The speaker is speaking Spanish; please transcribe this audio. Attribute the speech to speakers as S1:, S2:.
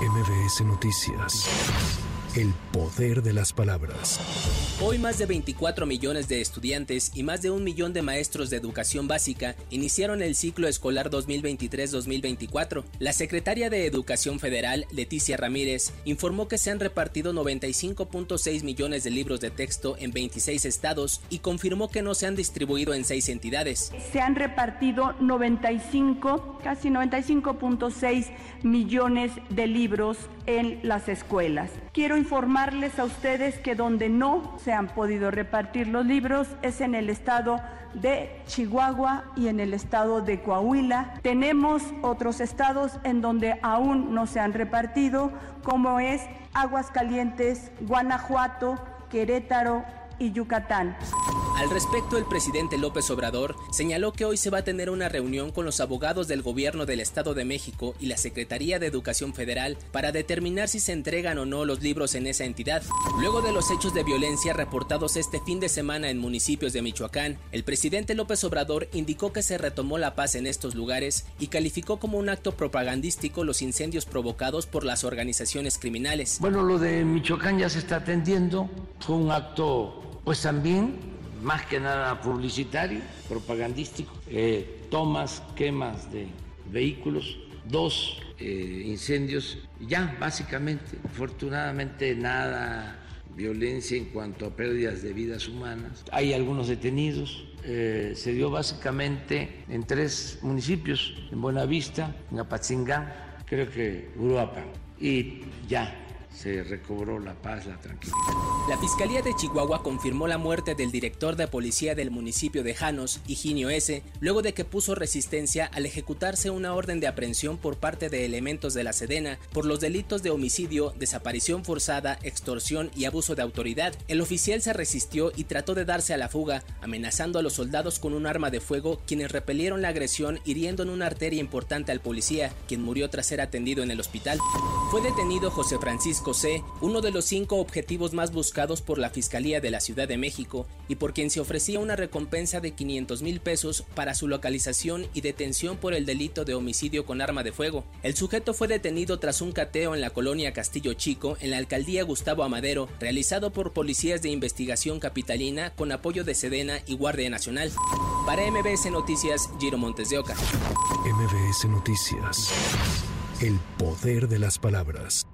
S1: MBS Noticias. El poder de las palabras.
S2: Hoy más de 24 millones de estudiantes y más de un millón de maestros de educación básica iniciaron el ciclo escolar 2023-2024. La secretaria de Educación Federal, Leticia Ramírez, informó que se han repartido 95.6 millones de libros de texto en 26 estados y confirmó que no se han distribuido en seis entidades.
S3: Se han repartido 95, casi 95.6 millones de libros en las escuelas. Quiero informarles a ustedes que donde no se han podido repartir los libros es en el estado de Chihuahua y en el estado de Coahuila. Tenemos otros estados en donde aún no se han repartido, como es Aguascalientes, Guanajuato, Querétaro y Yucatán.
S2: Al respecto, el presidente López Obrador señaló que hoy se va a tener una reunión con los abogados del gobierno del Estado de México y la Secretaría de Educación Federal para determinar si se entregan o no los libros en esa entidad. Luego de los hechos de violencia reportados este fin de semana en municipios de Michoacán, el presidente López Obrador indicó que se retomó la paz en estos lugares y calificó como un acto propagandístico los incendios provocados por las organizaciones criminales.
S4: Bueno, lo de Michoacán ya se está atendiendo, fue un acto pues también más que nada publicitario, propagandístico, eh, tomas, quemas de vehículos, dos eh, incendios, ya básicamente, afortunadamente nada violencia en cuanto a pérdidas de vidas humanas. Hay algunos detenidos. Eh, se dio básicamente en tres municipios, en Buenavista, en Apatzingán, creo que Uruapan. Y ya se recobró la paz, la tranquilidad.
S2: La Fiscalía de Chihuahua confirmó la muerte del director de policía del municipio de Janos, Higinio S., luego de que puso resistencia al ejecutarse una orden de aprehensión por parte de elementos de la Sedena por los delitos de homicidio, desaparición forzada, extorsión y abuso de autoridad. El oficial se resistió y trató de darse a la fuga, amenazando a los soldados con un arma de fuego, quienes repelieron la agresión hiriendo en una arteria importante al policía, quien murió tras ser atendido en el hospital. Fue detenido José Francisco uno de los cinco objetivos más buscados por la Fiscalía de la Ciudad de México y por quien se ofrecía una recompensa de 500 mil pesos para su localización y detención por el delito de homicidio con arma de fuego. El sujeto fue detenido tras un cateo en la colonia Castillo Chico, en la alcaldía Gustavo Amadero, realizado por policías de investigación capitalina con apoyo de Sedena y Guardia Nacional. Para MBS Noticias, Giro Montes de Oca.
S1: MBS Noticias. El poder de las palabras.